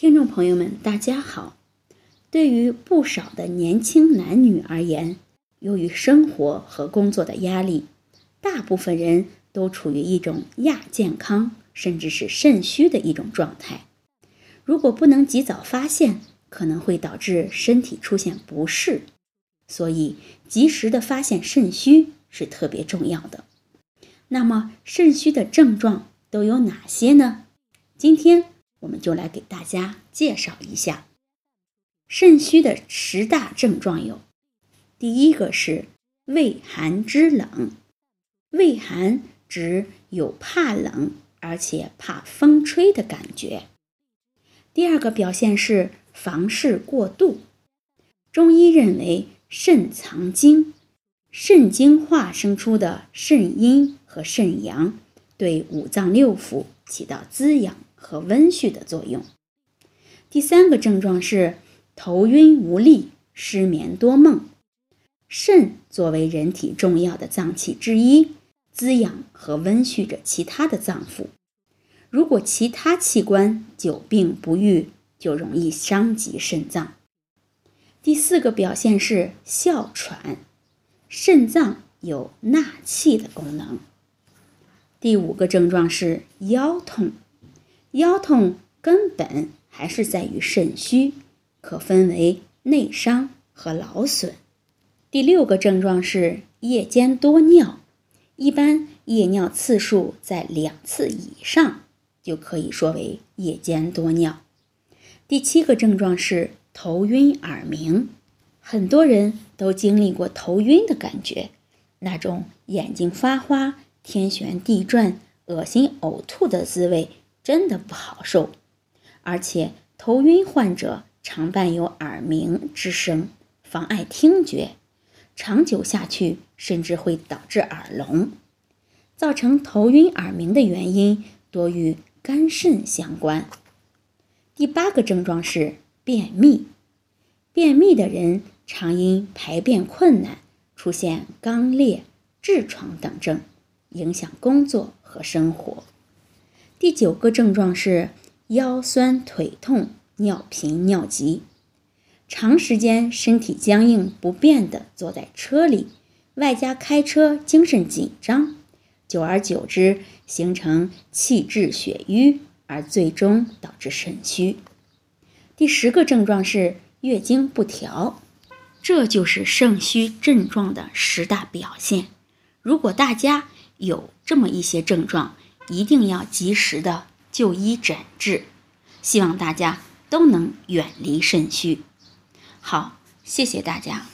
听众朋友们，大家好。对于不少的年轻男女而言，由于生活和工作的压力，大部分人都处于一种亚健康，甚至是肾虚的一种状态。如果不能及早发现，可能会导致身体出现不适。所以，及时的发现肾虚是特别重要的。那么，肾虚的症状都有哪些呢？今天我们就来给大家介绍一下肾虚的十大症状有：第一个是畏寒肢冷，畏寒指有怕冷，而且怕风吹的感觉。第二个表现是房事过度，中医认为肾藏精，肾精化生出的肾阴和肾阳对五脏六腑起到滋养。和温煦的作用。第三个症状是头晕无力、失眠多梦。肾作为人体重要的脏器之一，滋养和温煦着其他的脏腑。如果其他器官久病不愈，就容易伤及肾脏。第四个表现是哮喘。肾脏有纳气的功能。第五个症状是腰痛。腰痛根本还是在于肾虚，可分为内伤和劳损。第六个症状是夜间多尿，一般夜尿次数在两次以上，就可以说为夜间多尿。第七个症状是头晕耳鸣，很多人都经历过头晕的感觉，那种眼睛发花、天旋地转、恶心呕吐的滋味。真的不好受，而且头晕患者常伴有耳鸣之声，妨碍听觉，长久下去甚至会导致耳聋。造成头晕耳鸣的原因多与肝肾相关。第八个症状是便秘，便秘的人常因排便困难，出现肛裂、痔疮等症，影响工作和生活。第九个症状是腰酸腿痛、尿频尿急，长时间身体僵硬不变的坐在车里，外加开车精神紧张，久而久之形成气滞血瘀，而最终导致肾虚。第十个症状是月经不调，这就是肾虚症状的十大表现。如果大家有这么一些症状，一定要及时的就医诊治，希望大家都能远离肾虚。好，谢谢大家。